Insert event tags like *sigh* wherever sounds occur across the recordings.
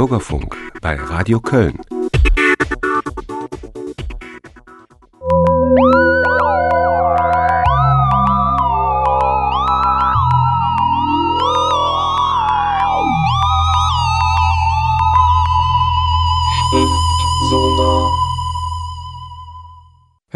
Bürgerfunk bei Radio Köln.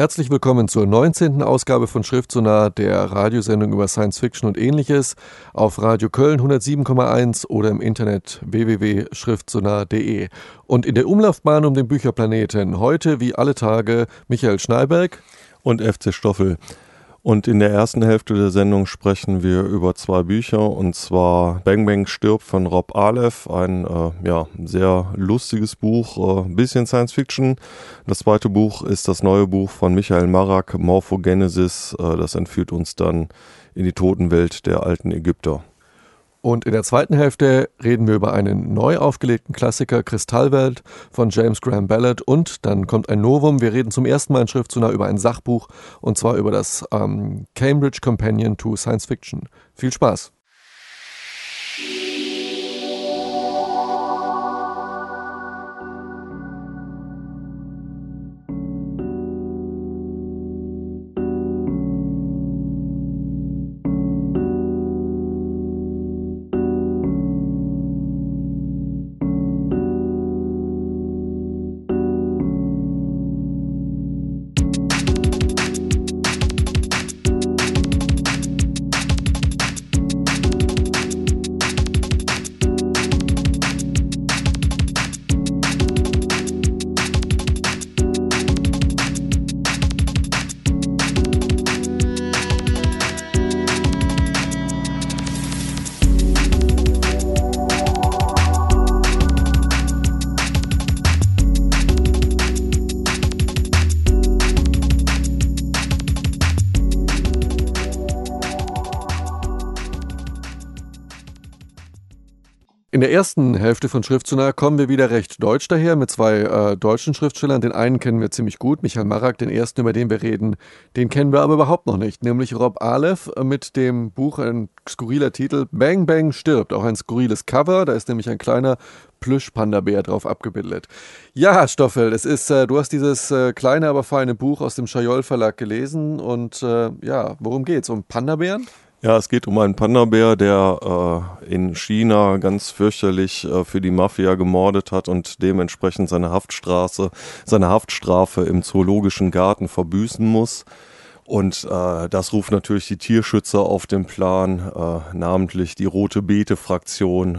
Herzlich willkommen zur 19. Ausgabe von Schriftsonar, der Radiosendung über Science Fiction und ähnliches auf Radio Köln 107,1 oder im Internet www.schriftsonar.de. Und in der Umlaufbahn um den Bücherplaneten heute wie alle Tage Michael Schneiberg und FC Stoffel. Und in der ersten Hälfte der Sendung sprechen wir über zwei Bücher, und zwar Bang Bang stirbt von Rob Aleph, ein äh, ja, sehr lustiges Buch, äh, bisschen Science Fiction. Das zweite Buch ist das neue Buch von Michael Marak, Morphogenesis. Äh, das entführt uns dann in die Totenwelt der alten Ägypter. Und in der zweiten Hälfte reden wir über einen neu aufgelegten Klassiker Kristallwelt von James Graham Ballard und dann kommt ein Novum. Wir reden zum ersten Mal in Schriftzunah über ein Sachbuch und zwar über das ähm, Cambridge Companion to Science Fiction. Viel Spaß! Der ersten Hälfte von Schriftsonar kommen wir wieder recht deutsch daher mit zwei äh, deutschen Schriftstellern. Den einen kennen wir ziemlich gut, Michael Marak, den ersten, über den wir reden, den kennen wir aber überhaupt noch nicht, nämlich Rob Aleph mit dem Buch, ein skurriler Titel, Bang Bang stirbt, auch ein skurriles Cover, da ist nämlich ein kleiner Plüsch-Panda-Bär drauf abgebildet. Ja, Stoffel, es ist, äh, du hast dieses äh, kleine, aber feine Buch aus dem Schajol Verlag gelesen und äh, ja, worum geht's? Um Panda-Bären? Ja, es geht um einen Panda-Bär, der äh, in China ganz fürchterlich äh, für die Mafia gemordet hat und dementsprechend seine Haftstraße, seine Haftstrafe im Zoologischen Garten verbüßen muss. Und äh, das ruft natürlich die Tierschützer auf den Plan, äh, namentlich die Rote Beete-Fraktion,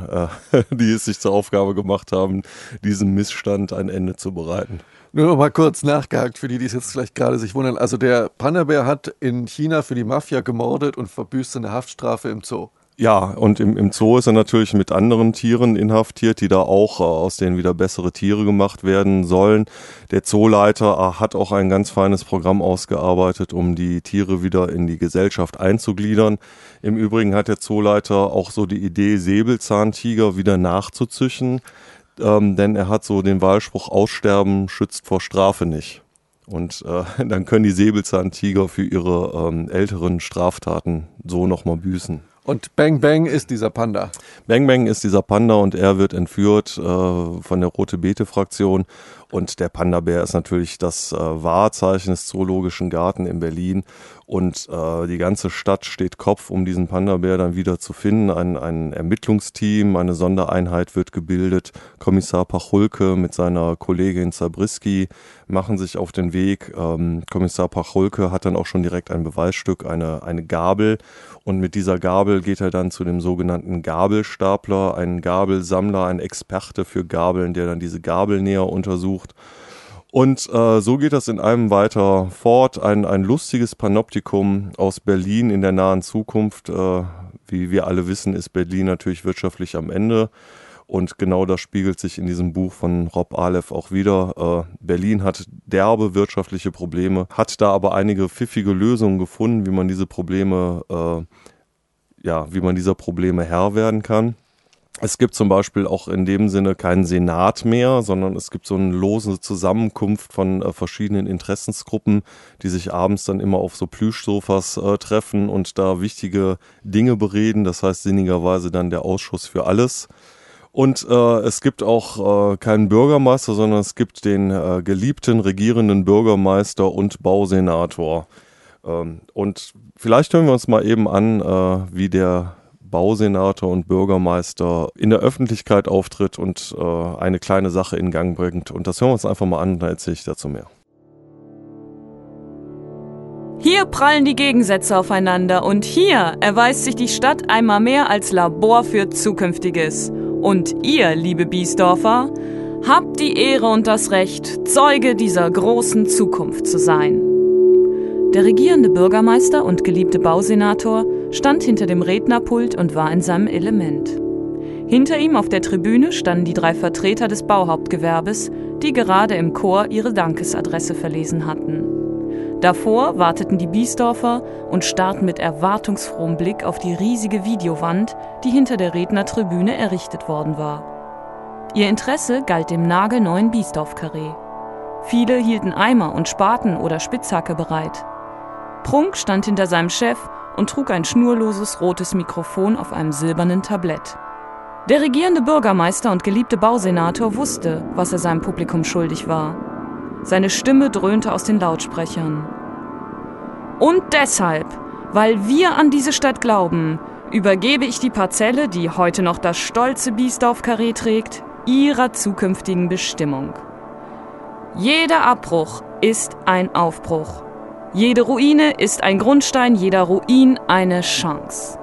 äh, *laughs* die es sich zur Aufgabe gemacht haben, diesem Missstand ein Ende zu bereiten. Nur noch mal kurz nachgehakt für die, die es jetzt vielleicht gerade sich wundern. Also der Panda-Bär hat in China für die Mafia gemordet und verbüßt eine Haftstrafe im Zoo. Ja, und im, im Zoo ist er natürlich mit anderen Tieren inhaftiert, die da auch äh, aus denen wieder bessere Tiere gemacht werden sollen. Der Zooleiter äh, hat auch ein ganz feines Programm ausgearbeitet, um die Tiere wieder in die Gesellschaft einzugliedern. Im Übrigen hat der Zooleiter auch so die Idee, Säbelzahntiger wieder nachzuzüchten ähm, denn er hat so den Wahlspruch, Aussterben schützt vor Strafe nicht. Und äh, *laughs* dann können die Säbelzahntiger für ihre ähm, älteren Straftaten so nochmal büßen. Und Bang Bang ist dieser Panda. Bang Bang ist dieser Panda und er wird entführt äh, von der Rote Beete-Fraktion. Und der Panda-Bär ist natürlich das äh, Wahrzeichen des Zoologischen Garten in Berlin. Und äh, die ganze Stadt steht Kopf, um diesen Panda-Bär dann wieder zu finden. Ein, ein Ermittlungsteam, eine Sondereinheit wird gebildet. Kommissar Pachulke mit seiner Kollegin Zabriskie machen sich auf den Weg. Ähm, Kommissar Pachulke hat dann auch schon direkt ein Beweisstück, eine, eine Gabel. Und mit dieser Gabel geht er dann zu dem sogenannten Gabelstapler, ein Gabelsammler, ein Experte für Gabeln, der dann diese Gabel näher untersucht. Und äh, so geht das in einem weiter fort. Ein, ein lustiges Panoptikum aus Berlin in der nahen Zukunft. Äh, wie wir alle wissen, ist Berlin natürlich wirtschaftlich am Ende. Und genau das spiegelt sich in diesem Buch von Rob Aleph auch wieder. Äh, Berlin hat derbe wirtschaftliche Probleme, hat da aber einige pfiffige Lösungen gefunden, wie man diese Probleme, äh, ja, wie man dieser Probleme Herr werden kann. Es gibt zum Beispiel auch in dem Sinne keinen Senat mehr, sondern es gibt so eine lose Zusammenkunft von äh, verschiedenen Interessensgruppen, die sich abends dann immer auf so Plüschsofas äh, treffen und da wichtige Dinge bereden. Das heißt sinnigerweise dann der Ausschuss für alles. Und äh, es gibt auch äh, keinen Bürgermeister, sondern es gibt den äh, geliebten regierenden Bürgermeister und Bausenator. Ähm, und vielleicht hören wir uns mal eben an, äh, wie der Bausenator und Bürgermeister in der Öffentlichkeit auftritt und äh, eine kleine Sache in Gang bringt. Und das hören wir uns einfach mal an, da erzähle ich dazu mehr. Hier prallen die Gegensätze aufeinander und hier erweist sich die Stadt einmal mehr als Labor für Zukünftiges. Und ihr, liebe Biesdorfer, habt die Ehre und das Recht, Zeuge dieser großen Zukunft zu sein. Der regierende Bürgermeister und geliebte Bausenator stand hinter dem Rednerpult und war in seinem Element. Hinter ihm auf der Tribüne standen die drei Vertreter des Bauhauptgewerbes, die gerade im Chor ihre Dankesadresse verlesen hatten. Davor warteten die Biesdorfer und starrten mit erwartungsfrohem Blick auf die riesige Videowand, die hinter der Rednertribüne errichtet worden war. Ihr Interesse galt dem nagelneuen Biesdorf-Karree. Viele hielten Eimer und Spaten oder Spitzhacke bereit. Prunk stand hinter seinem Chef und trug ein schnurloses rotes Mikrofon auf einem silbernen Tablett. Der regierende Bürgermeister und geliebte Bausenator wusste, was er seinem Publikum schuldig war. Seine Stimme dröhnte aus den Lautsprechern. Und deshalb, weil wir an diese Stadt glauben, übergebe ich die Parzelle, die heute noch das stolze Biesdorf-Karree trägt, ihrer zukünftigen Bestimmung. Jeder Abbruch ist ein Aufbruch. Jede Ruine ist ein Grundstein, jeder Ruin eine Chance.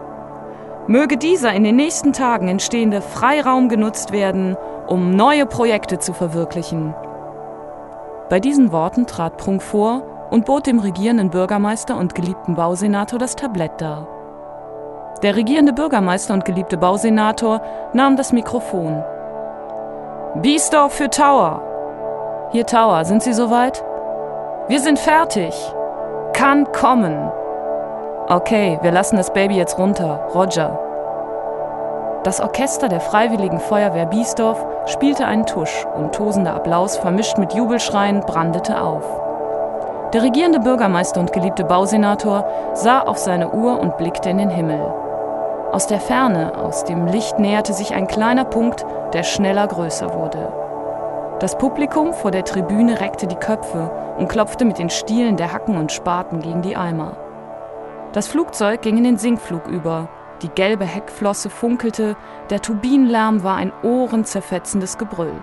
Möge dieser in den nächsten Tagen entstehende Freiraum genutzt werden, um neue Projekte zu verwirklichen, bei diesen Worten trat Prunk vor und bot dem regierenden Bürgermeister und geliebten Bausenator das Tablett dar. Der regierende Bürgermeister und geliebte Bausenator nahm das Mikrofon. Biesdorf für Tower. Hier Tower, sind Sie soweit? Wir sind fertig. Kann kommen. Okay, wir lassen das Baby jetzt runter. Roger. Das Orchester der Freiwilligen Feuerwehr Biesdorf spielte einen Tusch und tosender Applaus vermischt mit Jubelschreien brandete auf. Der regierende Bürgermeister und geliebte Bausenator sah auf seine Uhr und blickte in den Himmel. Aus der Ferne, aus dem Licht näherte sich ein kleiner Punkt, der schneller größer wurde. Das Publikum vor der Tribüne reckte die Köpfe und klopfte mit den Stielen der Hacken und Spaten gegen die Eimer. Das Flugzeug ging in den Sinkflug über die gelbe Heckflosse funkelte, der Turbinenlärm war ein ohrenzerfetzendes Gebrüll.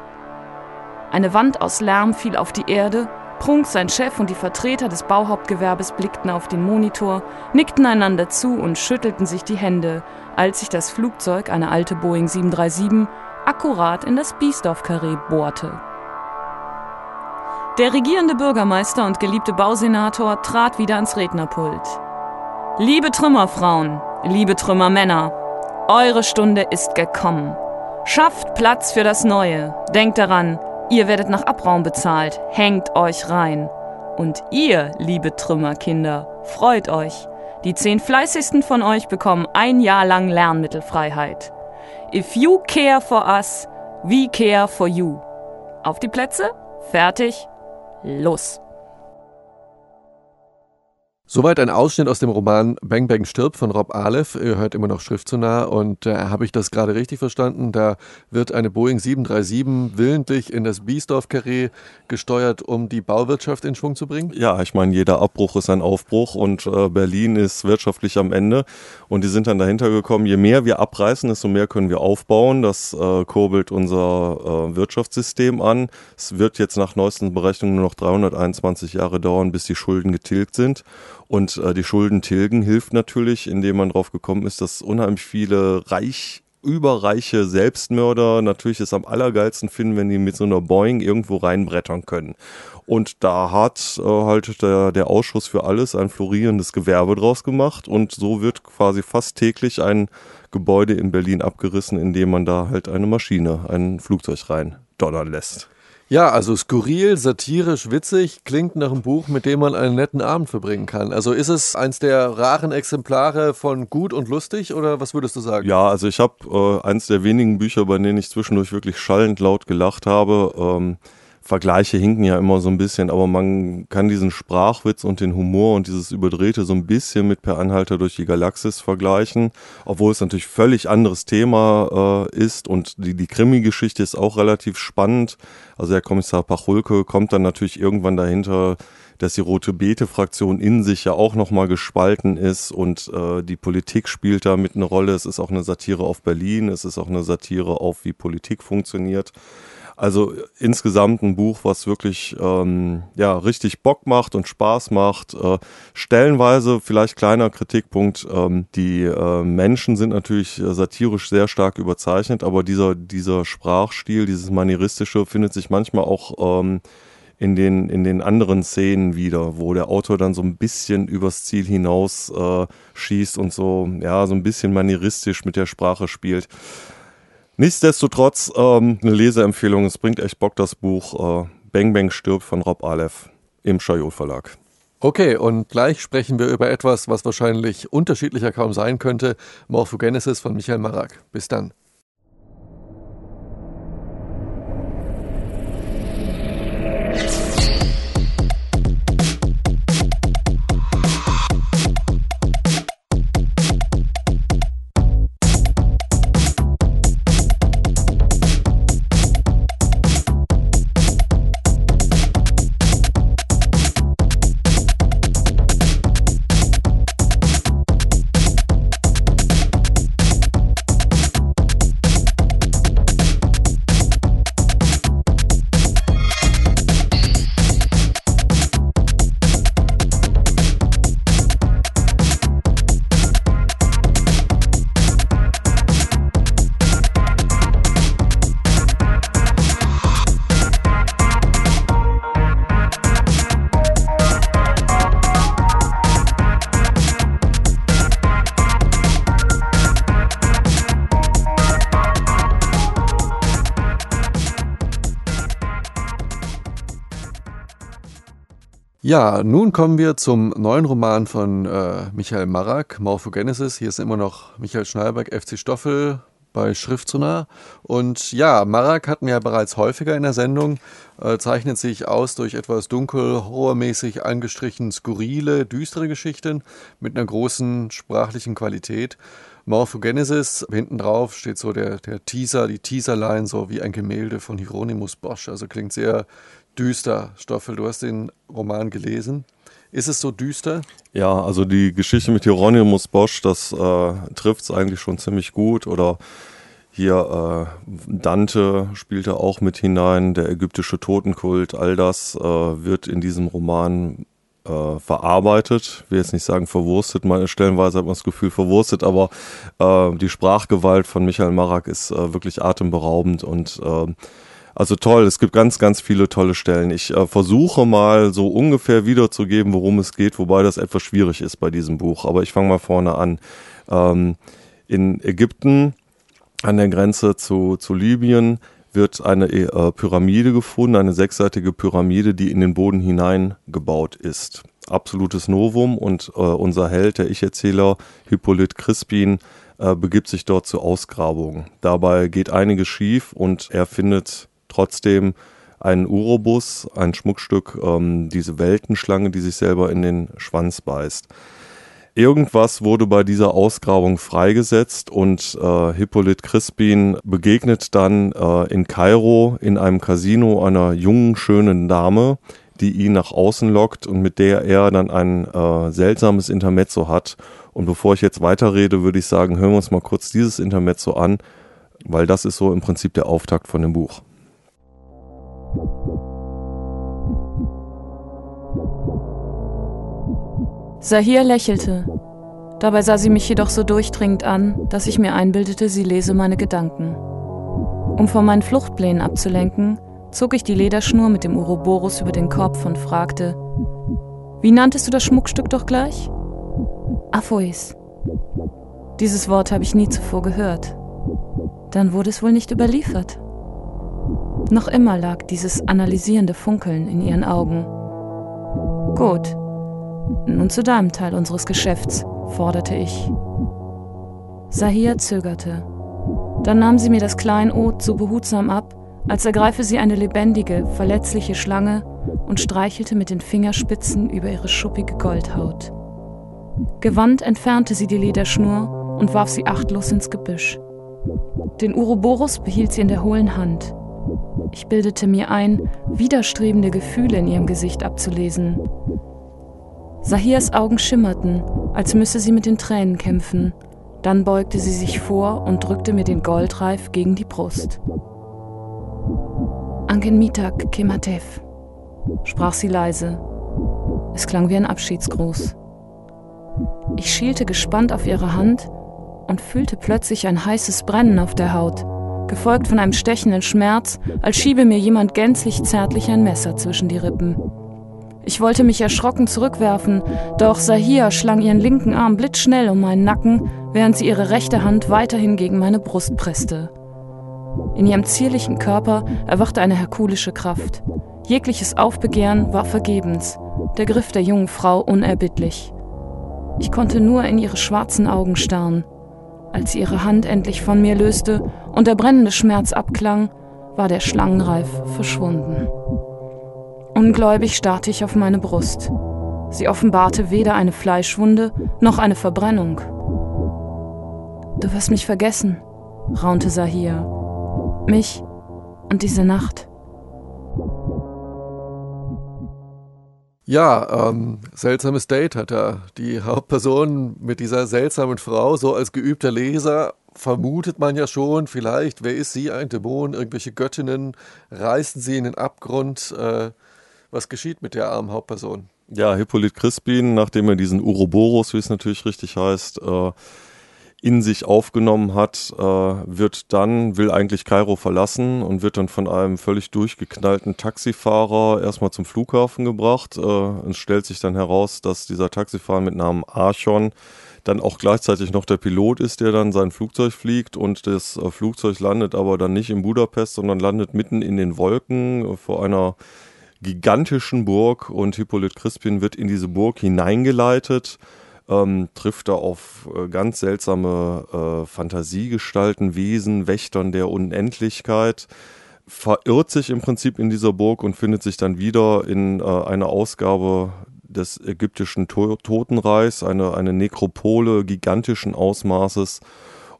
Eine Wand aus Lärm fiel auf die Erde, Prunk, sein Chef und die Vertreter des Bauhauptgewerbes blickten auf den Monitor, nickten einander zu und schüttelten sich die Hände, als sich das Flugzeug, eine alte Boeing 737, akkurat in das Biesdorf-Karree bohrte. Der regierende Bürgermeister und geliebte Bausenator trat wieder ans Rednerpult. Liebe Trümmerfrauen, liebe Trümmermänner, eure Stunde ist gekommen. Schafft Platz für das Neue. Denkt daran, ihr werdet nach Abraum bezahlt. Hängt euch rein. Und ihr, liebe Trümmerkinder, freut euch. Die zehn fleißigsten von euch bekommen ein Jahr lang Lernmittelfreiheit. If you care for us, we care for you. Auf die Plätze? Fertig? Los! Soweit ein Ausschnitt aus dem Roman Bang Bang stirbt von Rob Aleph. Ihr hört immer noch Schrift zu nah und äh, habe ich das gerade richtig verstanden? Da wird eine Boeing 737 willentlich in das Biesdorf-Karree gesteuert, um die Bauwirtschaft in Schwung zu bringen? Ja, ich meine, jeder Abbruch ist ein Aufbruch und äh, Berlin ist wirtschaftlich am Ende und die sind dann dahinter gekommen, je mehr wir abreißen, desto mehr können wir aufbauen. Das äh, kurbelt unser äh, Wirtschaftssystem an. Es wird jetzt nach neuesten Berechnungen nur noch 321 Jahre dauern, bis die Schulden getilgt sind. Und äh, die Schulden tilgen hilft natürlich, indem man drauf gekommen ist, dass unheimlich viele reich überreiche Selbstmörder natürlich es am allergeilsten finden, wenn die mit so einer Boeing irgendwo reinbrettern können. Und da hat äh, halt der, der Ausschuss für alles ein florierendes Gewerbe draus gemacht und so wird quasi fast täglich ein Gebäude in Berlin abgerissen, indem man da halt eine Maschine, ein Flugzeug rein donnern lässt. Ja, also skurril, satirisch, witzig, klingt nach einem Buch, mit dem man einen netten Abend verbringen kann. Also ist es eins der raren Exemplare von gut und lustig oder was würdest du sagen? Ja, also ich habe äh, eins der wenigen Bücher, bei denen ich zwischendurch wirklich schallend laut gelacht habe. Ähm, Vergleiche hinken ja immer so ein bisschen, aber man kann diesen Sprachwitz und den Humor und dieses Überdrehte so ein bisschen mit Per Anhalter durch die Galaxis vergleichen, obwohl es natürlich völlig anderes Thema äh, ist und die, die Krimi-Geschichte ist auch relativ spannend. Also der Kommissar Pachulke kommt dann natürlich irgendwann dahinter, dass die Rote Beete-Fraktion in sich ja auch nochmal gespalten ist und äh, die Politik spielt da mit eine Rolle. Es ist auch eine Satire auf Berlin, es ist auch eine Satire auf, wie Politik funktioniert. Also insgesamt ein Buch, was wirklich ähm, ja richtig Bock macht und Spaß macht. Äh, stellenweise vielleicht kleiner Kritikpunkt: ähm, Die äh, Menschen sind natürlich satirisch sehr stark überzeichnet, aber dieser dieser Sprachstil, dieses manieristische, findet sich manchmal auch ähm, in den, in den anderen Szenen wieder, wo der Autor dann so ein bisschen übers Ziel hinaus äh, schießt und so, ja, so ein bisschen manieristisch mit der Sprache spielt. Nichtsdestotrotz ähm, eine Leseempfehlung, es bringt echt Bock, das Buch äh, Bang Bang stirbt von Rob Aleph im Schajot Verlag. Okay, und gleich sprechen wir über etwas, was wahrscheinlich unterschiedlicher kaum sein könnte, Morphogenesis von Michael Marak. Bis dann. Ja, nun kommen wir zum neuen Roman von äh, Michael Marak, Morphogenesis. Hier ist immer noch Michael Schneiberg, FC Stoffel bei Schriftsonar. Und ja, Marak hatten wir ja bereits häufiger in der Sendung, äh, zeichnet sich aus durch etwas dunkel, horrormäßig angestrichen, skurrile, düstere Geschichten mit einer großen sprachlichen Qualität. Morphogenesis, hinten drauf steht so der, der Teaser, die Teaserline, so wie ein Gemälde von Hieronymus Bosch. Also klingt sehr düster. Stoffel, du hast den Roman gelesen. Ist es so düster? Ja, also die Geschichte mit Hieronymus Bosch, das äh, trifft es eigentlich schon ziemlich gut. Oder hier äh, Dante spielte auch mit hinein, der ägyptische Totenkult, all das äh, wird in diesem Roman äh, verarbeitet. Ich will jetzt nicht sagen verwurstet, meine stellenweise hat man das Gefühl verwurstet, aber äh, die Sprachgewalt von Michael Marak ist äh, wirklich atemberaubend und äh, also toll, es gibt ganz, ganz viele tolle Stellen. Ich äh, versuche mal so ungefähr wiederzugeben, worum es geht, wobei das etwas schwierig ist bei diesem Buch. Aber ich fange mal vorne an. Ähm, in Ägypten an der Grenze zu, zu Libyen wird eine äh, Pyramide gefunden, eine sechsseitige Pyramide, die in den Boden hineingebaut ist. Absolutes Novum und äh, unser Held, der Ich-Erzähler Hippolyt Crispin, äh, begibt sich dort zur Ausgrabung. Dabei geht einiges schief und er findet trotzdem ein Urobus, ein Schmuckstück, ähm, diese Weltenschlange, die sich selber in den Schwanz beißt. Irgendwas wurde bei dieser Ausgrabung freigesetzt und äh, Hippolyt Crispin begegnet dann äh, in Kairo in einem Casino einer jungen, schönen Dame, die ihn nach außen lockt und mit der er dann ein äh, seltsames Intermezzo hat. Und bevor ich jetzt weiterrede, würde ich sagen, hören wir uns mal kurz dieses Intermezzo an, weil das ist so im Prinzip der Auftakt von dem Buch. Sahir lächelte. Dabei sah sie mich jedoch so durchdringend an, dass ich mir einbildete, sie lese meine Gedanken. Um von meinen Fluchtplänen abzulenken, zog ich die Lederschnur mit dem Uroboros über den Kopf und fragte, wie nanntest du das Schmuckstück doch gleich? Aphois. Dieses Wort habe ich nie zuvor gehört. Dann wurde es wohl nicht überliefert. Noch immer lag dieses analysierende Funkeln in ihren Augen. Gut. Nun zu deinem Teil unseres Geschäfts, forderte ich. Sahia zögerte. Dann nahm sie mir das Kleinod so behutsam ab, als ergreife sie eine lebendige, verletzliche Schlange und streichelte mit den Fingerspitzen über ihre schuppige Goldhaut. Gewandt entfernte sie die Lederschnur und warf sie achtlos ins Gebüsch. Den Uroboros behielt sie in der hohlen Hand. Ich bildete mir ein, widerstrebende Gefühle in ihrem Gesicht abzulesen. Sahirs Augen schimmerten, als müsse sie mit den Tränen kämpfen. Dann beugte sie sich vor und drückte mir den Goldreif gegen die Brust. Anken Mitak Kematev, sprach sie leise. Es klang wie ein Abschiedsgruß. Ich schielte gespannt auf ihre Hand und fühlte plötzlich ein heißes Brennen auf der Haut, gefolgt von einem stechenden Schmerz, als schiebe mir jemand gänzlich zärtlich ein Messer zwischen die Rippen. Ich wollte mich erschrocken zurückwerfen, doch Sahia schlang ihren linken Arm blitzschnell um meinen Nacken, während sie ihre rechte Hand weiterhin gegen meine Brust presste. In ihrem zierlichen Körper erwachte eine herkulische Kraft. Jegliches Aufbegehren war vergebens, der Griff der jungen Frau unerbittlich. Ich konnte nur in ihre schwarzen Augen starren. Als ihre Hand endlich von mir löste und der brennende Schmerz abklang, war der Schlangenreif verschwunden. Ungläubig starrte ich auf meine Brust. Sie offenbarte weder eine Fleischwunde noch eine Verbrennung. Du wirst mich vergessen, raunte Sahir. Mich und diese Nacht. Ja, ähm, seltsames Date hat er. Die Hauptperson mit dieser seltsamen Frau, so als geübter Leser, vermutet man ja schon, vielleicht, wer ist sie, ein Dämon, irgendwelche Göttinnen, reißen sie in den Abgrund. Äh, was geschieht mit der armen Hauptperson? Ja, Hippolyt Crispin, nachdem er diesen Uroboros, wie es natürlich richtig heißt, äh, in sich aufgenommen hat, äh, wird dann, will eigentlich Kairo verlassen und wird dann von einem völlig durchgeknallten Taxifahrer erstmal zum Flughafen gebracht. Äh, es stellt sich dann heraus, dass dieser Taxifahrer mit Namen Archon dann auch gleichzeitig noch der Pilot ist, der dann sein Flugzeug fliegt. Und das äh, Flugzeug landet aber dann nicht in Budapest, sondern landet mitten in den Wolken äh, vor einer gigantischen Burg. Und Hippolyt Crispin wird in diese Burg hineingeleitet ähm, trifft da auf äh, ganz seltsame äh, Fantasiegestalten, Wesen, Wächtern der Unendlichkeit, verirrt sich im Prinzip in dieser Burg und findet sich dann wieder in äh, einer Ausgabe des ägyptischen to Totenreichs, eine, eine Nekropole gigantischen Ausmaßes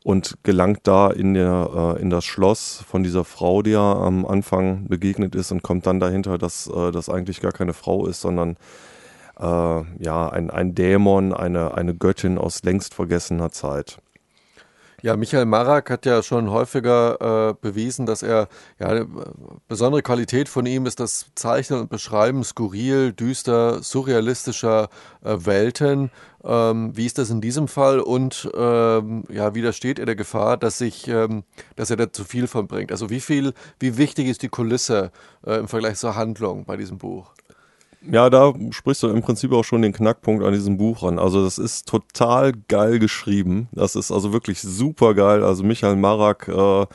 und gelangt da in, der, äh, in das Schloss von dieser Frau, die er am Anfang begegnet ist und kommt dann dahinter, dass äh, das eigentlich gar keine Frau ist, sondern äh, ja, ein, ein Dämon, eine, eine Göttin aus längst vergessener Zeit. Ja, Michael Marak hat ja schon häufiger äh, bewiesen, dass er, ja, eine besondere Qualität von ihm ist das Zeichnen und Beschreiben skurril, düster, surrealistischer äh, Welten. Ähm, wie ist das in diesem Fall und ähm, ja, widersteht er der Gefahr, dass sich, ähm, dass er da zu viel von bringt? Also wie viel, wie wichtig ist die Kulisse äh, im Vergleich zur Handlung bei diesem Buch? Ja, da sprichst du im Prinzip auch schon den Knackpunkt an diesem Buch an. Also das ist total geil geschrieben. Das ist also wirklich super geil. Also Michael Marak, äh,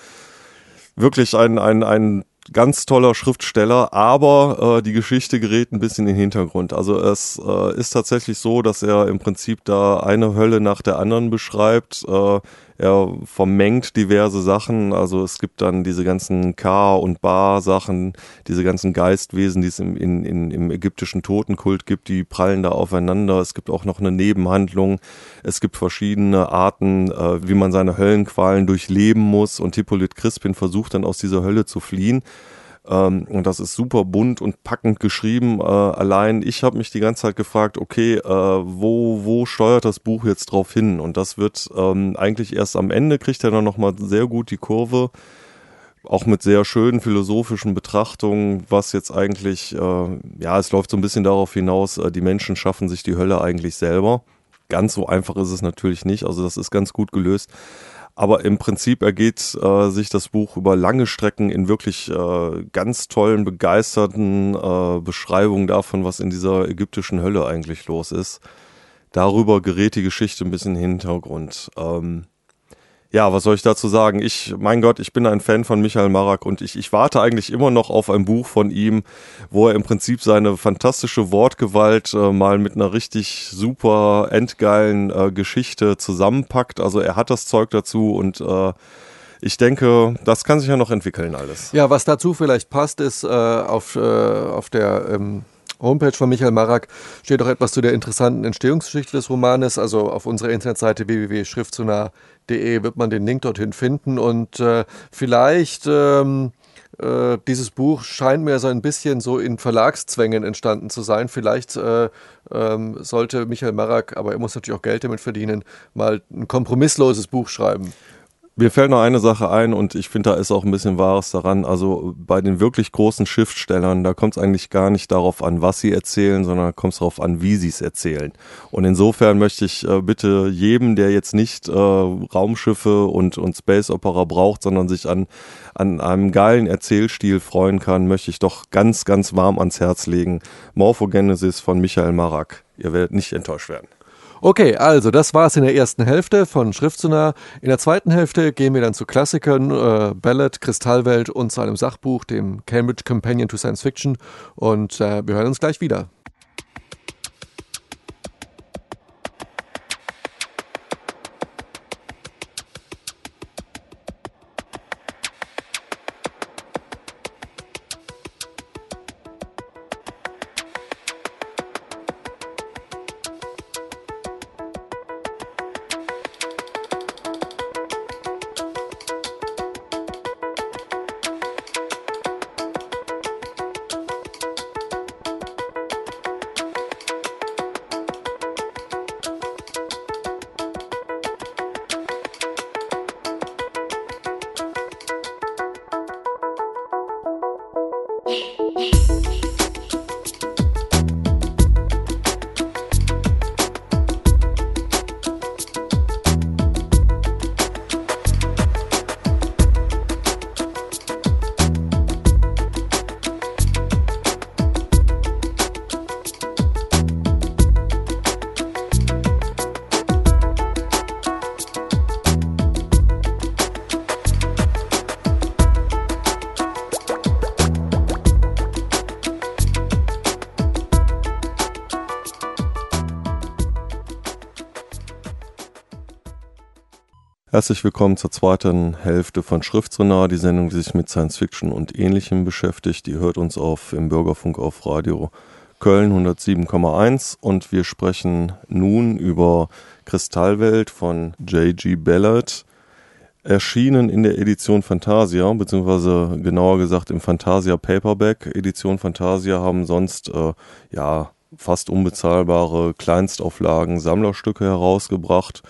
wirklich ein, ein, ein ganz toller Schriftsteller, aber äh, die Geschichte gerät ein bisschen in den Hintergrund. Also es äh, ist tatsächlich so, dass er im Prinzip da eine Hölle nach der anderen beschreibt. Äh, er vermengt diverse Sachen. Also es gibt dann diese ganzen K- und Bar-Sachen, diese ganzen Geistwesen, die es im, in, in, im ägyptischen Totenkult gibt, die prallen da aufeinander. Es gibt auch noch eine Nebenhandlung. Es gibt verschiedene Arten, äh, wie man seine Höllenqualen durchleben muss. Und Hippolyt Crispin versucht dann aus dieser Hölle zu fliehen. Ähm, und das ist super bunt und packend geschrieben. Äh, allein ich habe mich die ganze Zeit gefragt, okay, äh, wo, wo steuert das Buch jetzt drauf hin? Und das wird ähm, eigentlich erst am Ende, kriegt er dann nochmal sehr gut die Kurve. Auch mit sehr schönen philosophischen Betrachtungen, was jetzt eigentlich, äh, ja, es läuft so ein bisschen darauf hinaus, äh, die Menschen schaffen sich die Hölle eigentlich selber. Ganz so einfach ist es natürlich nicht. Also das ist ganz gut gelöst. Aber im Prinzip ergeht äh, sich das Buch über lange Strecken in wirklich äh, ganz tollen, begeisterten äh, Beschreibungen davon, was in dieser ägyptischen Hölle eigentlich los ist. Darüber gerät die Geschichte ein bisschen Hintergrund. Ähm, ja, was soll ich dazu sagen? Ich, mein Gott, ich bin ein Fan von Michael Marak und ich, ich warte eigentlich immer noch auf ein Buch von ihm, wo er im Prinzip seine fantastische Wortgewalt äh, mal mit einer richtig super endgeilen äh, Geschichte zusammenpackt. Also er hat das Zeug dazu und äh, ich denke, das kann sich ja noch entwickeln alles. Ja, was dazu vielleicht passt, ist äh, auf, äh, auf der ähm, Homepage von Michael Marak steht auch etwas zu der interessanten Entstehungsgeschichte des Romanes. Also auf unserer Internetseite www.schriftsonar.de wird man den Link dorthin finden und äh, vielleicht ähm, äh, dieses Buch scheint mir so ein bisschen so in Verlagszwängen entstanden zu sein. Vielleicht äh, ähm, sollte Michael Marak, aber er muss natürlich auch Geld damit verdienen, mal ein kompromissloses Buch schreiben. Mir fällt noch eine Sache ein und ich finde, da ist auch ein bisschen Wahres daran. Also bei den wirklich großen Schriftstellern, da kommt es eigentlich gar nicht darauf an, was sie erzählen, sondern da kommt es darauf an, wie sie es erzählen. Und insofern möchte ich äh, bitte jedem, der jetzt nicht äh, Raumschiffe und, und Space Opera braucht, sondern sich an, an einem geilen Erzählstil freuen kann, möchte ich doch ganz, ganz warm ans Herz legen. Morphogenesis von Michael Marak. Ihr werdet nicht enttäuscht werden. Okay, also das war es in der ersten Hälfte von Schriftsonar. In der zweiten Hälfte gehen wir dann zu Klassikern, äh, Ballad, Kristallwelt und zu einem Sachbuch, dem Cambridge Companion to Science Fiction. Und äh, wir hören uns gleich wieder. Herzlich willkommen zur zweiten Hälfte von Schriftsonar, die Sendung, die sich mit Science Fiction und Ähnlichem beschäftigt. Die hört uns auf im Bürgerfunk auf Radio Köln 107,1 und wir sprechen nun über Kristallwelt von J.G. Ballard, erschienen in der Edition Fantasia, beziehungsweise genauer gesagt im Fantasia Paperback. Edition Fantasia haben sonst äh, ja fast unbezahlbare Kleinstauflagen, Sammlerstücke herausgebracht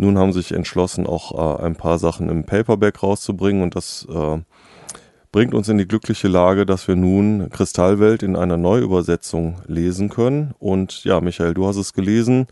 nun haben sich entschlossen, auch äh, ein paar Sachen im Paperback rauszubringen und das äh, bringt uns in die glückliche Lage, dass wir nun Kristallwelt in einer Neuübersetzung lesen können. Und ja, Michael, du hast es gelesen.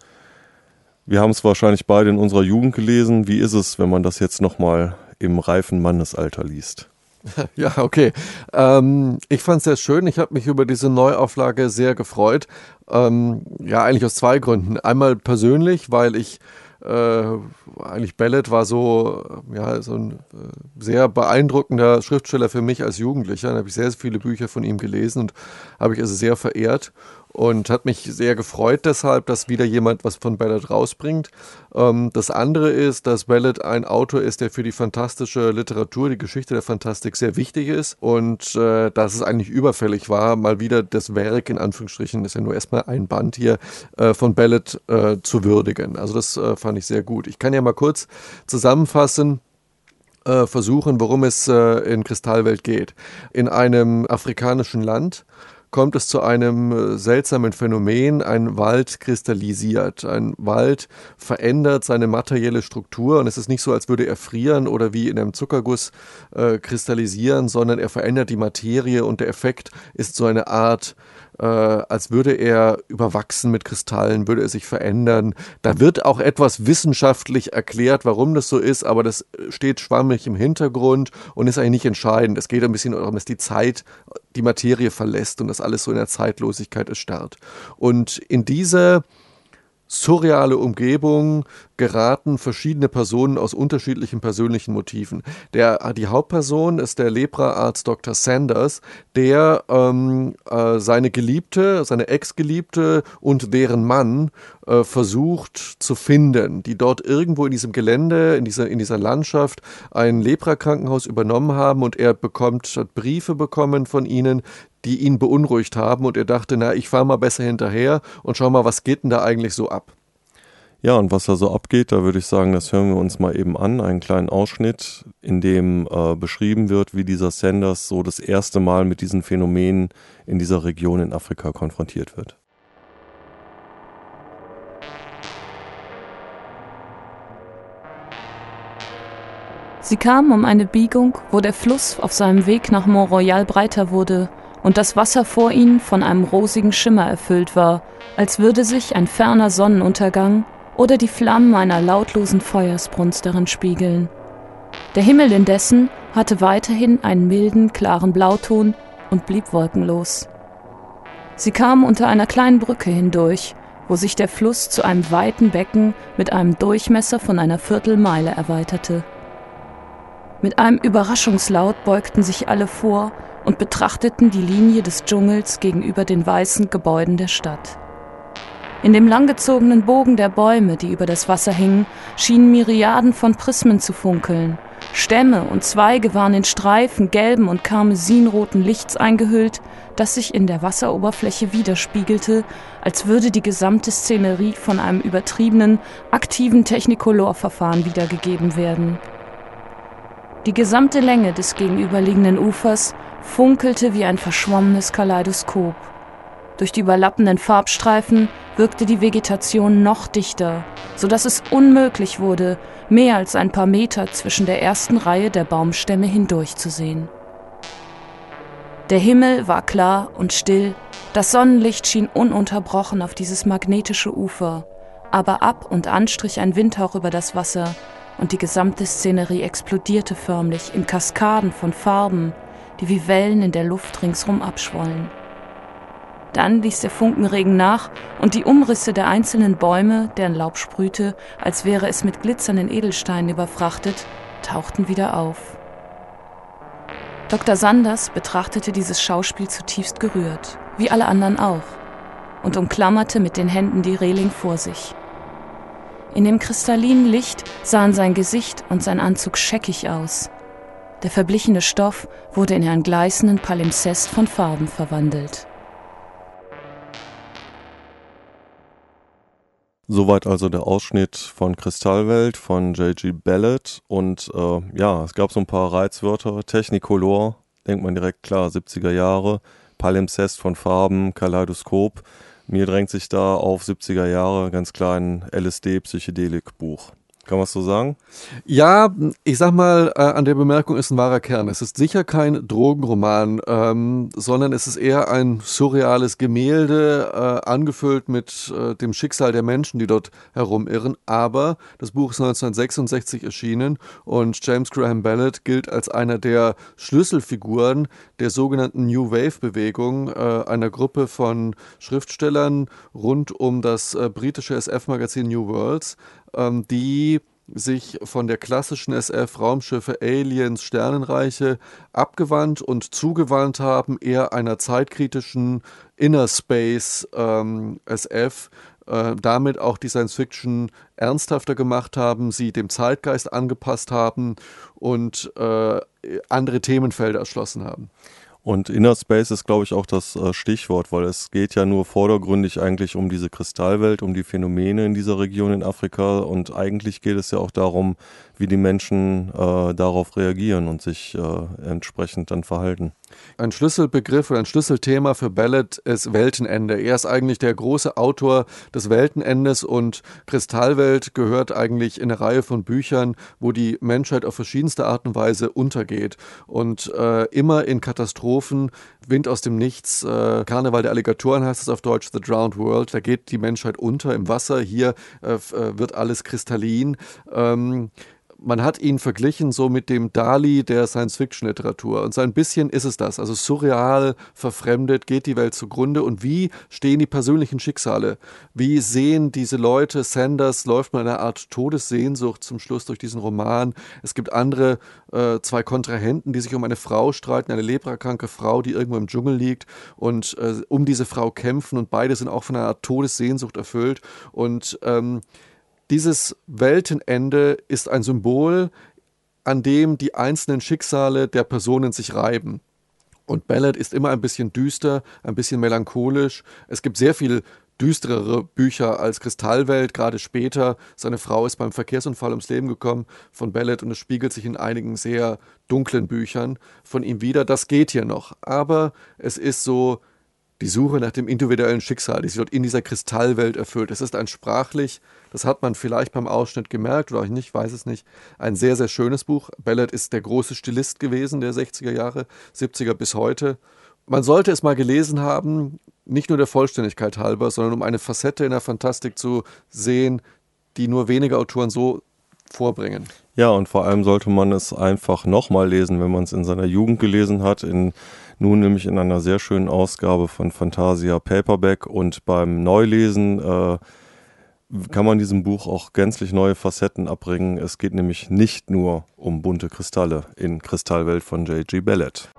Wir haben es wahrscheinlich beide in unserer Jugend gelesen. Wie ist es, wenn man das jetzt nochmal im reifen Mannesalter liest? *laughs* Ja, okay. Ähm, ich fand es sehr schön. Ich habe mich über diese Neuauflage sehr gefreut. Ähm, ja, eigentlich aus zwei Gründen. Einmal persönlich, weil ich eigentlich Bellet war so, ja, so ein äh, sehr beeindruckender Schriftsteller für mich als Jugendlicher. Da habe ich sehr, sehr viele Bücher von ihm gelesen und habe ich also sehr verehrt und hat mich sehr gefreut deshalb, dass wieder jemand was von Ballard rausbringt. Ähm, das andere ist, dass Ballard ein Autor ist, der für die fantastische Literatur, die Geschichte der Fantastik sehr wichtig ist und äh, dass es eigentlich überfällig war, mal wieder das Werk in Anführungsstrichen, ist ja nur erstmal ein Band hier, äh, von Ballard äh, zu würdigen. Also das äh, fand ich sehr gut. Ich kann ja mal kurz zusammenfassen, äh, versuchen, worum es äh, in Kristallwelt geht. In einem afrikanischen Land kommt es zu einem äh, seltsamen Phänomen. Ein Wald kristallisiert. Ein Wald verändert seine materielle Struktur und es ist nicht so, als würde er frieren oder wie in einem Zuckerguss äh, kristallisieren, sondern er verändert die Materie und der Effekt ist so eine Art äh, als würde er überwachsen mit Kristallen, würde er sich verändern. Da wird auch etwas wissenschaftlich erklärt, warum das so ist, aber das steht schwammig im Hintergrund und ist eigentlich nicht entscheidend. Es geht ein bisschen darum, dass die Zeit die Materie verlässt und das alles so in der Zeitlosigkeit erstarrt. Und in diese surreale Umgebung geraten verschiedene Personen aus unterschiedlichen persönlichen Motiven. Der, die Hauptperson ist der Lepraarzt Dr. Sanders, der ähm, äh, seine Geliebte, seine Ex-Geliebte und deren Mann äh, versucht zu finden, die dort irgendwo in diesem Gelände, in dieser, in dieser Landschaft ein Leprakrankenhaus übernommen haben und er bekommt, hat Briefe bekommen von ihnen, die ihn beunruhigt haben und er dachte, na, ich fahre mal besser hinterher und schau mal, was geht denn da eigentlich so ab? Ja, und was da so abgeht, da würde ich sagen, das hören wir uns mal eben an, einen kleinen Ausschnitt, in dem äh, beschrieben wird, wie dieser Sanders so das erste Mal mit diesen Phänomenen in dieser Region in Afrika konfrontiert wird. Sie kamen um eine Biegung, wo der Fluss auf seinem Weg nach Mont Royal breiter wurde und das Wasser vor ihnen von einem rosigen Schimmer erfüllt war, als würde sich ein ferner Sonnenuntergang oder die Flammen einer lautlosen Feuersbrunst darin spiegeln. Der Himmel indessen hatte weiterhin einen milden, klaren Blauton und blieb wolkenlos. Sie kamen unter einer kleinen Brücke hindurch, wo sich der Fluss zu einem weiten Becken mit einem Durchmesser von einer Viertelmeile erweiterte. Mit einem Überraschungslaut beugten sich alle vor und betrachteten die Linie des Dschungels gegenüber den weißen Gebäuden der Stadt. In dem langgezogenen Bogen der Bäume, die über das Wasser hingen, schienen Myriaden von Prismen zu funkeln. Stämme und Zweige waren in Streifen gelben und karmesinroten Lichts eingehüllt, das sich in der Wasseroberfläche widerspiegelte, als würde die gesamte Szenerie von einem übertriebenen, aktiven Technicolor-Verfahren wiedergegeben werden. Die gesamte Länge des gegenüberliegenden Ufers funkelte wie ein verschwommenes Kaleidoskop. Durch die überlappenden Farbstreifen wirkte die Vegetation noch dichter, so dass es unmöglich wurde, mehr als ein paar Meter zwischen der ersten Reihe der Baumstämme hindurchzusehen. Der Himmel war klar und still, das Sonnenlicht schien ununterbrochen auf dieses magnetische Ufer, aber ab und an strich ein Windhauch über das Wasser, und die gesamte Szenerie explodierte förmlich in Kaskaden von Farben, die wie Wellen in der Luft ringsum abschwollen. Dann ließ der Funkenregen nach und die Umrisse der einzelnen Bäume, deren Laub sprühte, als wäre es mit glitzernden Edelsteinen überfrachtet, tauchten wieder auf. Dr. Sanders betrachtete dieses Schauspiel zutiefst gerührt, wie alle anderen auch, und umklammerte mit den Händen die Reling vor sich. In dem kristallinen Licht sahen sein Gesicht und sein Anzug scheckig aus. Der verblichene Stoff wurde in einen gleißenden Palimpsest von Farben verwandelt. Soweit also der Ausschnitt von Kristallwelt von J.G. Ballard. Und äh, ja, es gab so ein paar Reizwörter. Technicolor, denkt man direkt klar, 70er Jahre. Palimpsest von Farben, Kaleidoskop. Mir drängt sich da auf 70er Jahre ganz klar ein LSD-Psychedelik-Buch. Kann man es so sagen? Ja, ich sag mal, äh, an der Bemerkung ist ein wahrer Kern. Es ist sicher kein Drogenroman, ähm, sondern es ist eher ein surreales Gemälde, äh, angefüllt mit äh, dem Schicksal der Menschen, die dort herumirren. Aber das Buch ist 1966 erschienen und James Graham Ballard gilt als einer der Schlüsselfiguren der sogenannten New Wave-Bewegung, äh, einer Gruppe von Schriftstellern rund um das äh, britische SF-Magazin New Worlds, ähm, die sich von der klassischen SF-Raumschiffe Aliens, Sternenreiche abgewandt und zugewandt haben, eher einer zeitkritischen Inner Space ähm, SF, äh, damit auch die Science Fiction ernsthafter gemacht haben, sie dem Zeitgeist angepasst haben und äh, andere Themenfelder erschlossen haben. Und Inner Space ist, glaube ich, auch das äh, Stichwort, weil es geht ja nur vordergründig eigentlich um diese Kristallwelt, um die Phänomene in dieser Region in Afrika. Und eigentlich geht es ja auch darum, wie die Menschen äh, darauf reagieren und sich äh, entsprechend dann verhalten. Ein Schlüsselbegriff oder ein Schlüsselthema für Ballard ist Weltenende. Er ist eigentlich der große Autor des Weltenendes und Kristallwelt gehört eigentlich in eine Reihe von Büchern, wo die Menschheit auf verschiedenste Art und Weise untergeht und äh, immer in Katastrophen, Wind aus dem Nichts, äh, Karneval der Alligatoren heißt es auf Deutsch, The Drowned World, da geht die Menschheit unter im Wasser, hier äh, äh wird alles kristallin. Ähm, man hat ihn verglichen so mit dem Dali der Science-Fiction-Literatur. Und so ein bisschen ist es das. Also surreal, verfremdet, geht die Welt zugrunde. Und wie stehen die persönlichen Schicksale? Wie sehen diese Leute? Sanders läuft mit einer Art Todessehnsucht zum Schluss durch diesen Roman. Es gibt andere äh, zwei Kontrahenten, die sich um eine Frau streiten, eine leprakranke Frau, die irgendwo im Dschungel liegt und äh, um diese Frau kämpfen. Und beide sind auch von einer Art Todessehnsucht erfüllt. Und ähm, dieses Weltenende ist ein Symbol, an dem die einzelnen Schicksale der Personen sich reiben. Und Ballad ist immer ein bisschen düster, ein bisschen melancholisch. Es gibt sehr viel düsterere Bücher als Kristallwelt, gerade später. Seine Frau ist beim Verkehrsunfall ums Leben gekommen von Ballad und es spiegelt sich in einigen sehr dunklen Büchern von ihm wieder. Das geht hier noch. Aber es ist so die Suche nach dem individuellen Schicksal, die sich dort in dieser Kristallwelt erfüllt. Es ist ein sprachlich das hat man vielleicht beim Ausschnitt gemerkt oder auch nicht, weiß es nicht. Ein sehr, sehr schönes Buch. Ballard ist der große Stilist gewesen der 60er Jahre, 70er bis heute. Man sollte es mal gelesen haben, nicht nur der Vollständigkeit halber, sondern um eine Facette in der Fantastik zu sehen, die nur wenige Autoren so vorbringen. Ja, und vor allem sollte man es einfach nochmal lesen, wenn man es in seiner Jugend gelesen hat, in nun nämlich in einer sehr schönen Ausgabe von Fantasia Paperback und beim Neulesen äh, kann man diesem Buch auch gänzlich neue Facetten abbringen. Es geht nämlich nicht nur um bunte Kristalle in Kristallwelt von J.G. Ballett.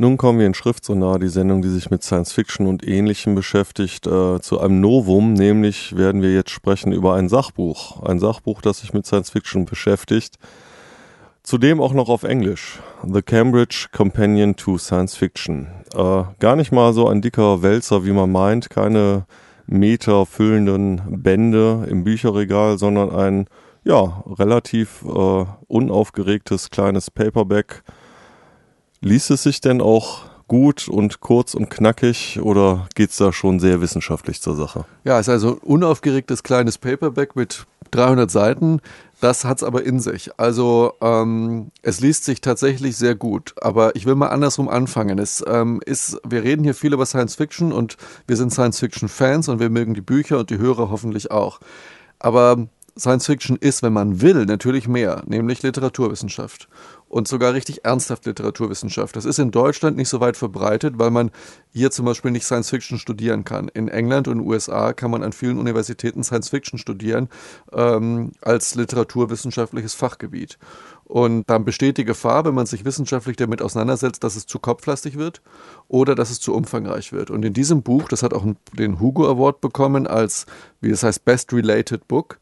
Nun kommen wir in Schriftsonar, die Sendung, die sich mit Science Fiction und Ähnlichem beschäftigt, äh, zu einem Novum, nämlich werden wir jetzt sprechen über ein Sachbuch. Ein Sachbuch, das sich mit Science Fiction beschäftigt. Zudem auch noch auf Englisch. The Cambridge Companion to Science Fiction. Äh, gar nicht mal so ein dicker Wälzer, wie man meint, keine Meter füllenden Bände im Bücherregal, sondern ein ja, relativ äh, unaufgeregtes kleines Paperback Liest es sich denn auch gut und kurz und knackig oder geht es da schon sehr wissenschaftlich zur Sache? Ja, es ist also ein unaufgeregtes kleines Paperback mit 300 Seiten. Das hat es aber in sich. Also ähm, es liest sich tatsächlich sehr gut. Aber ich will mal andersrum anfangen. Es ähm, ist, wir reden hier viel über Science Fiction und wir sind Science Fiction Fans und wir mögen die Bücher und die Hörer hoffentlich auch. Aber Science Fiction ist, wenn man will, natürlich mehr, nämlich Literaturwissenschaft und sogar richtig ernsthaft Literaturwissenschaft. Das ist in Deutschland nicht so weit verbreitet, weil man hier zum Beispiel nicht Science Fiction studieren kann. In England und USA kann man an vielen Universitäten Science Fiction studieren ähm, als literaturwissenschaftliches Fachgebiet. Und dann besteht die Gefahr, wenn man sich wissenschaftlich damit auseinandersetzt, dass es zu kopflastig wird oder dass es zu umfangreich wird. Und in diesem Buch, das hat auch den Hugo Award bekommen als, wie es heißt, Best Related Book,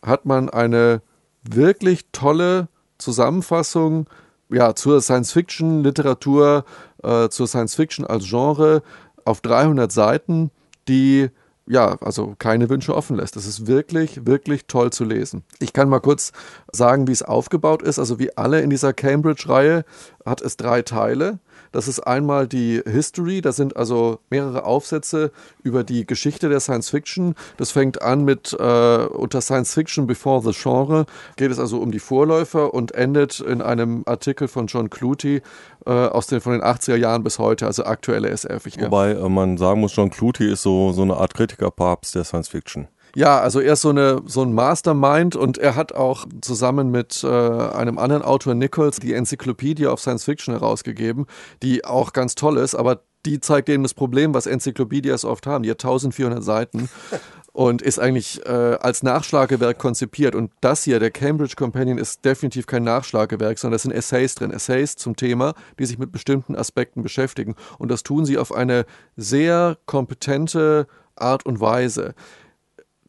hat man eine wirklich tolle Zusammenfassung ja, zur Science-Fiction-Literatur, äh, zur Science-Fiction als Genre auf 300 Seiten, die ja, also keine Wünsche offen lässt. Das ist wirklich, wirklich toll zu lesen. Ich kann mal kurz sagen, wie es aufgebaut ist. Also wie alle in dieser Cambridge-Reihe hat es drei Teile. Das ist einmal die History, da sind also mehrere Aufsätze über die Geschichte der Science Fiction. Das fängt an mit äh, unter Science Fiction Before the Genre, geht es also um die Vorläufer und endet in einem Artikel von John Clutie äh, aus den, von den 80er Jahren bis heute, also aktuelle SF. Wobei äh, man sagen muss, John Clutie ist so, so eine Art Kritikerpapst der Science Fiction. Ja, also er ist so, eine, so ein Mastermind und er hat auch zusammen mit äh, einem anderen Autor Nichols die Enzyklopädie of Science Fiction herausgegeben, die auch ganz toll ist, aber die zeigt eben das Problem, was Enzyklopädias oft haben. Die hat 1400 Seiten *laughs* und ist eigentlich äh, als Nachschlagewerk konzipiert. Und das hier, der Cambridge Companion, ist definitiv kein Nachschlagewerk, sondern es sind Essays drin. Essays zum Thema, die sich mit bestimmten Aspekten beschäftigen. Und das tun sie auf eine sehr kompetente Art und Weise.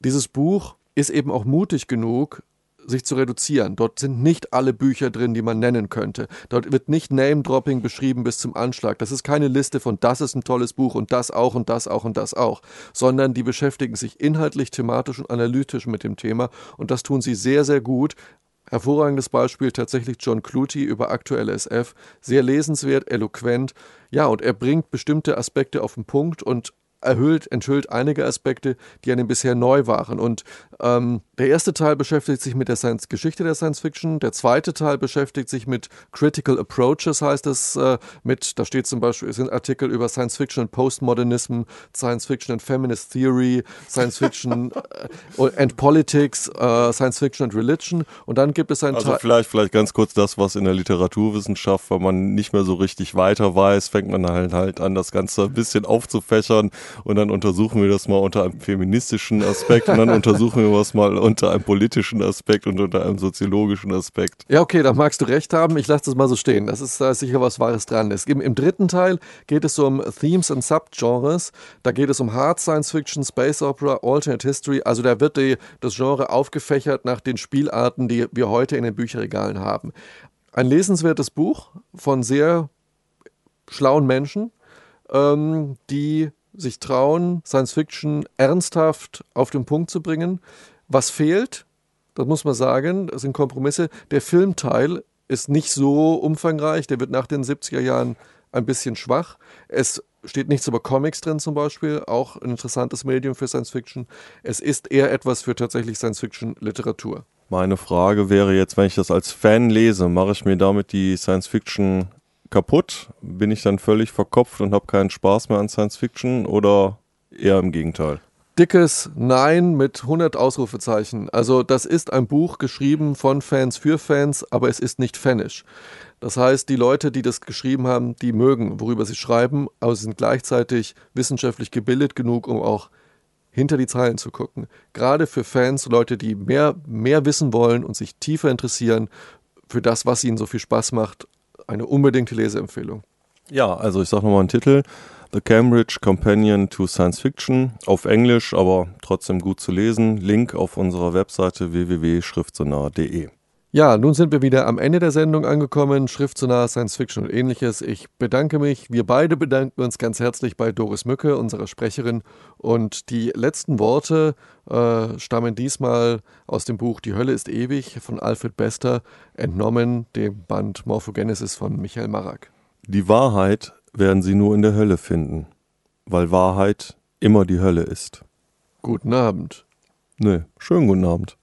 Dieses Buch ist eben auch mutig genug, sich zu reduzieren. Dort sind nicht alle Bücher drin, die man nennen könnte. Dort wird nicht Name-Dropping beschrieben bis zum Anschlag. Das ist keine Liste von das ist ein tolles Buch und das auch und das auch und das auch, sondern die beschäftigen sich inhaltlich, thematisch und analytisch mit dem Thema und das tun sie sehr, sehr gut. Hervorragendes Beispiel tatsächlich John Clutie über aktuelle SF. Sehr lesenswert, eloquent. Ja, und er bringt bestimmte Aspekte auf den Punkt und erhüllt, enthüllt einige Aspekte, die einem bisher neu waren. Und ähm, der erste Teil beschäftigt sich mit der Science Geschichte der Science Fiction. Der zweite Teil beschäftigt sich mit Critical Approaches, heißt es, äh, mit, da steht zum Beispiel, sind Artikel über Science Fiction und Postmodernism, Science Fiction and Feminist Theory, Science Fiction äh, and Politics, äh, Science Fiction and Religion. Und dann gibt es einen Also Teil. vielleicht, vielleicht ganz kurz das, was in der Literaturwissenschaft, wenn man nicht mehr so richtig weiter weiß, fängt man halt, halt an, das Ganze ein bisschen aufzufächern und dann untersuchen wir das mal unter einem feministischen Aspekt und dann untersuchen wir das mal unter einem politischen Aspekt und unter einem soziologischen Aspekt. Ja, okay, da magst du recht haben. Ich lasse das mal so stehen. Das ist da ist sicher was Wahres dran. Es, im, Im dritten Teil geht es um Themes und Subgenres. Da geht es um Hard Science Fiction, Space Opera, Alternate History. Also da wird die, das Genre aufgefächert nach den Spielarten, die wir heute in den Bücherregalen haben. Ein lesenswertes Buch von sehr schlauen Menschen, ähm, die sich trauen, Science Fiction ernsthaft auf den Punkt zu bringen. Was fehlt, das muss man sagen, das sind Kompromisse. Der Filmteil ist nicht so umfangreich, der wird nach den 70er Jahren ein bisschen schwach. Es steht nichts über Comics drin zum Beispiel, auch ein interessantes Medium für Science Fiction. Es ist eher etwas für tatsächlich Science Fiction Literatur. Meine Frage wäre jetzt, wenn ich das als Fan lese, mache ich mir damit die Science Fiction kaputt? Bin ich dann völlig verkopft und habe keinen Spaß mehr an Science Fiction oder eher im Gegenteil? Dickes Nein mit 100 Ausrufezeichen. Also das ist ein Buch geschrieben von Fans für Fans, aber es ist nicht fanisch. Das heißt, die Leute, die das geschrieben haben, die mögen, worüber sie schreiben, aber sie sind gleichzeitig wissenschaftlich gebildet genug, um auch hinter die Zeilen zu gucken. Gerade für Fans, Leute, die mehr, mehr wissen wollen und sich tiefer interessieren für das, was ihnen so viel Spaß macht, eine unbedingte Leseempfehlung. Ja, also ich sage nochmal einen Titel. The Cambridge Companion to Science Fiction auf Englisch, aber trotzdem gut zu lesen. Link auf unserer Webseite www.schriftsonar.de. Ja, nun sind wir wieder am Ende der Sendung angekommen. Schrift zu nah, Science Fiction und ähnliches. Ich bedanke mich, wir beide bedanken uns ganz herzlich bei Doris Mücke, unserer Sprecherin. Und die letzten Worte äh, stammen diesmal aus dem Buch Die Hölle ist ewig von Alfred Bester, entnommen dem Band Morphogenesis von Michael Marak. Die Wahrheit werden Sie nur in der Hölle finden, weil Wahrheit immer die Hölle ist. Guten Abend. Nö, schönen guten Abend.